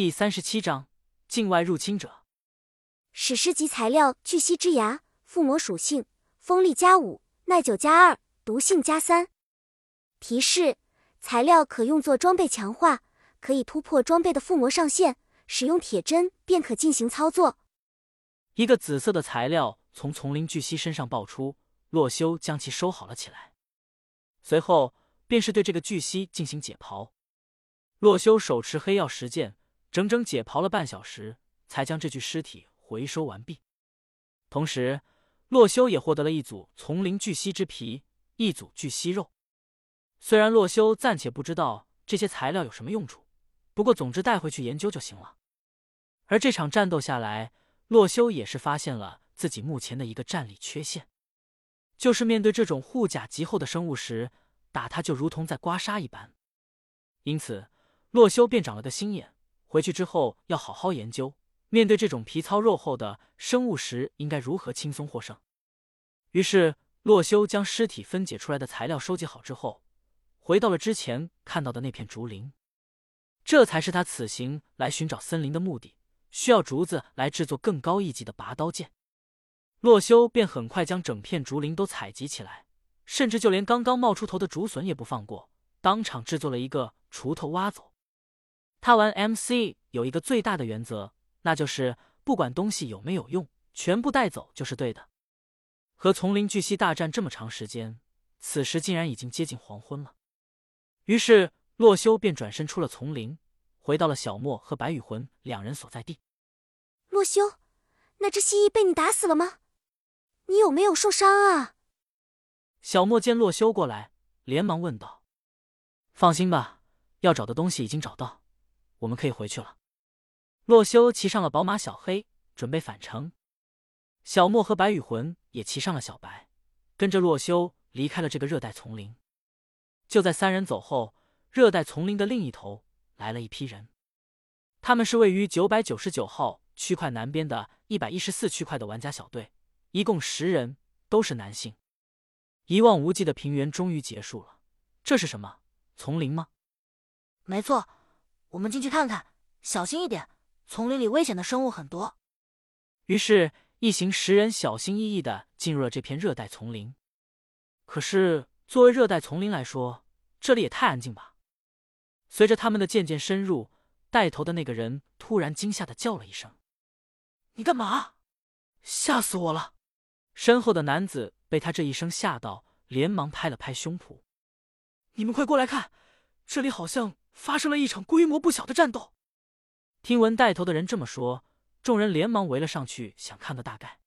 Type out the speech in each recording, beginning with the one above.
第三十七章境外入侵者。史诗级材料：巨蜥之牙，附魔属性：锋利加五，耐久加二，毒性加三。提示：材料可用作装备强化，可以突破装备的附魔上限，使用铁针便可进行操作。一个紫色的材料从丛林巨蜥身上爆出，洛修将其收好了起来，随后便是对这个巨蜥进行解剖。洛修手持黑曜石剑，整整解剖了半小时，才将这具尸体回收完毕。同时，洛修也获得了一组丛林巨蜥之皮，一组巨蜥肉。虽然洛修暂且不知道这些材料有什么用处，不过总之带回去研究就行了。而这场战斗下来，洛修也是发现了自己目前的一个战力缺陷，就是面对这种护甲极厚的生物时，打他就如同在刮痧一般。因此。洛修便长了个心眼，回去之后要好好研究，面对这种皮糙肉厚的生物时，应该如何轻松获胜。于是，洛修将尸体分解出来的材料收集好之后，回到了之前看到的那片竹林，这才是他此行来寻找森林的目的，需要竹子来制作更高一级的拔刀剑。洛修便很快将整片竹林都采集起来，甚至就连刚刚冒出头的竹笋也不放过，当场制作了一个锄头挖走。他玩 MC 有一个最大的原则，那就是不管东西有没有用，全部带走就是对的。和丛林巨蜥大战这么长时间，此时竟然已经接近黄昏了。于是洛修便转身出了丛林，回到了小莫和白羽魂两人所在地。洛修，那只蜥蜴被你打死了吗？你有没有受伤啊？小莫见洛修过来，连忙问道：“放心吧，要找的东西已经找到。”我们可以回去了。洛修骑上了宝马小黑，准备返程。小莫和白羽魂也骑上了小白，跟着洛修离开了这个热带丛林。就在三人走后，热带丛林的另一头来了一批人，他们是位于九百九十九号区块南边的一百一十四区块的玩家小队，一共十人，都是男性。一望无际的平原终于结束了。这是什么？丛林吗？没错。我们进去看看，小心一点，丛林里危险的生物很多。于是，一行十人小心翼翼的进入了这片热带丛林。可是，作为热带丛林来说，这里也太安静吧？随着他们的渐渐深入，带头的那个人突然惊吓的叫了一声：“你干嘛？吓死我了！”身后的男子被他这一声吓到，连忙拍了拍胸脯：“你们快过来看，这里好像……”发生了一场规模不小的战斗。听闻带头的人这么说，众人连忙围了上去，想看个大概。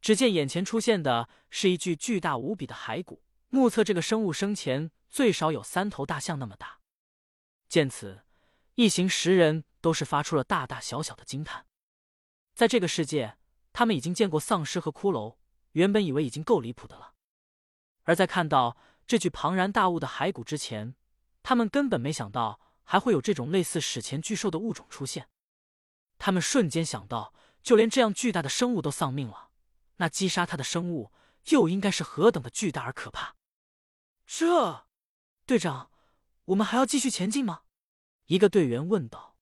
只见眼前出现的是一具巨大无比的骸骨，目测这个生物生前最少有三头大象那么大。见此，一行十人都是发出了大大小小的惊叹。在这个世界，他们已经见过丧尸和骷髅，原本以为已经够离谱的了，而在看到这具庞然大物的骸骨之前。他们根本没想到还会有这种类似史前巨兽的物种出现。他们瞬间想到，就连这样巨大的生物都丧命了，那击杀它的生物又应该是何等的巨大而可怕？这，队长，我们还要继续前进吗？一个队员问道。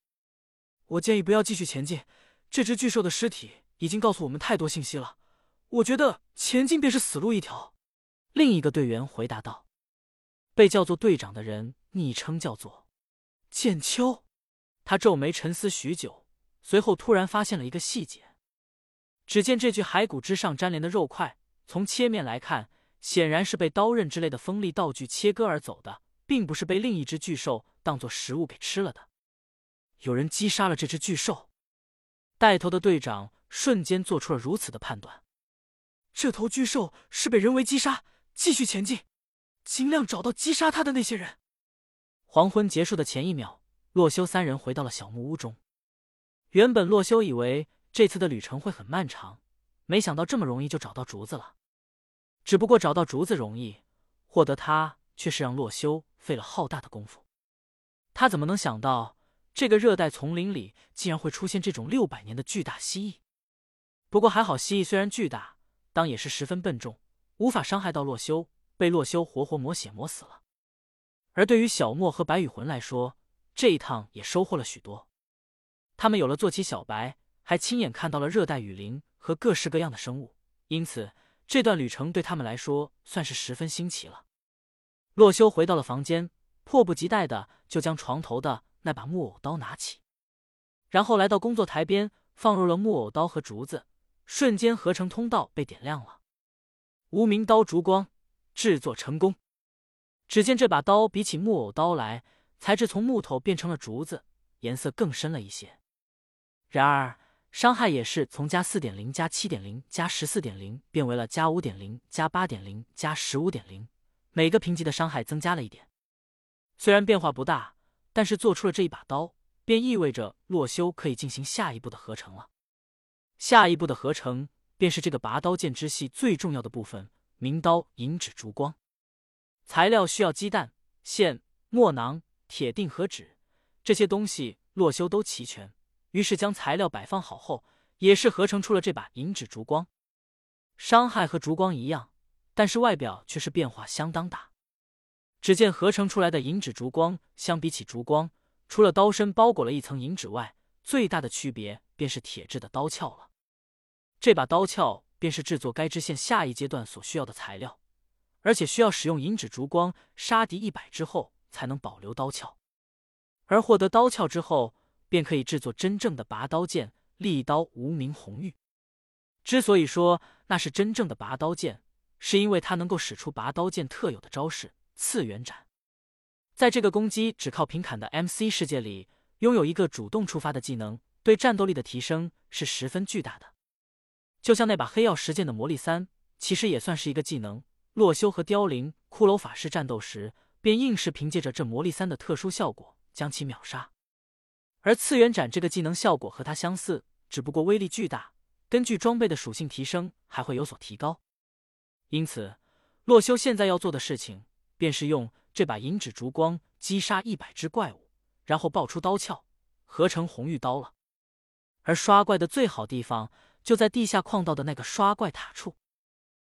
我建议不要继续前进，这只巨兽的尸体已经告诉我们太多信息了。我觉得前进便是死路一条。另一个队员回答道。被叫做队长的人。昵称叫做剑秋，他皱眉沉思许久，随后突然发现了一个细节。只见这具骸骨之上粘连的肉块，从切面来看，显然是被刀刃之类的锋利道具切割而走的，并不是被另一只巨兽当做食物给吃了的。有人击杀了这只巨兽，带头的队长瞬间做出了如此的判断：这头巨兽是被人为击杀。继续前进，尽量找到击杀他的那些人。黄昏结束的前一秒，洛修三人回到了小木屋中。原本洛修以为这次的旅程会很漫长，没想到这么容易就找到竹子了。只不过找到竹子容易，获得它却是让洛修费了浩大的功夫。他怎么能想到，这个热带丛林里竟然会出现这种六百年的巨大蜥蜴？不过还好，蜥蜴虽然巨大，当也是十分笨重，无法伤害到洛修，被洛修活活磨血磨死了。而对于小莫和白羽魂来说，这一趟也收获了许多。他们有了坐骑小白，还亲眼看到了热带雨林和各式各样的生物，因此这段旅程对他们来说算是十分新奇了。洛修回到了房间，迫不及待的就将床头的那把木偶刀拿起，然后来到工作台边，放入了木偶刀和竹子，瞬间合成通道被点亮了。无名刀烛光制作成功。只见这把刀比起木偶刀来，材质从木头变成了竹子，颜色更深了一些。然而伤害也是从加四点零、加七点零、加十四点零变为了加五点零、加八点零、加十五点零，每个评级的伤害增加了一点。虽然变化不大，但是做出了这一把刀，便意味着洛修可以进行下一步的合成了。下一步的合成便是这个拔刀剑之系最重要的部分——名刀银指烛光。材料需要鸡蛋、线、墨囊、铁锭和纸，这些东西洛修都齐全。于是将材料摆放好后，也是合成出了这把银指烛光。伤害和烛光一样，但是外表却是变化相当大。只见合成出来的银指烛光，相比起烛光，除了刀身包裹了一层银纸外，最大的区别便是铁质的刀鞘了。这把刀鞘便是制作该支线下一阶段所需要的材料。而且需要使用银指烛光杀敌一百之后才能保留刀鞘，而获得刀鞘之后，便可以制作真正的拔刀剑——利刀无名红玉。之所以说那是真正的拔刀剑，是因为它能够使出拔刀剑特有的招式——次元斩。在这个攻击只靠平砍的 MC 世界里，拥有一个主动触发的技能，对战斗力的提升是十分巨大的。就像那把黑曜石剑的魔力三，其实也算是一个技能。洛修和凋零骷髅法师战斗时，便硬是凭借着这魔力三的特殊效果将其秒杀。而次元斩这个技能效果和它相似，只不过威力巨大，根据装备的属性提升还会有所提高。因此，洛修现在要做的事情，便是用这把银指烛光击杀一百只怪物，然后爆出刀鞘，合成红玉刀了。而刷怪的最好地方，就在地下矿道的那个刷怪塔处。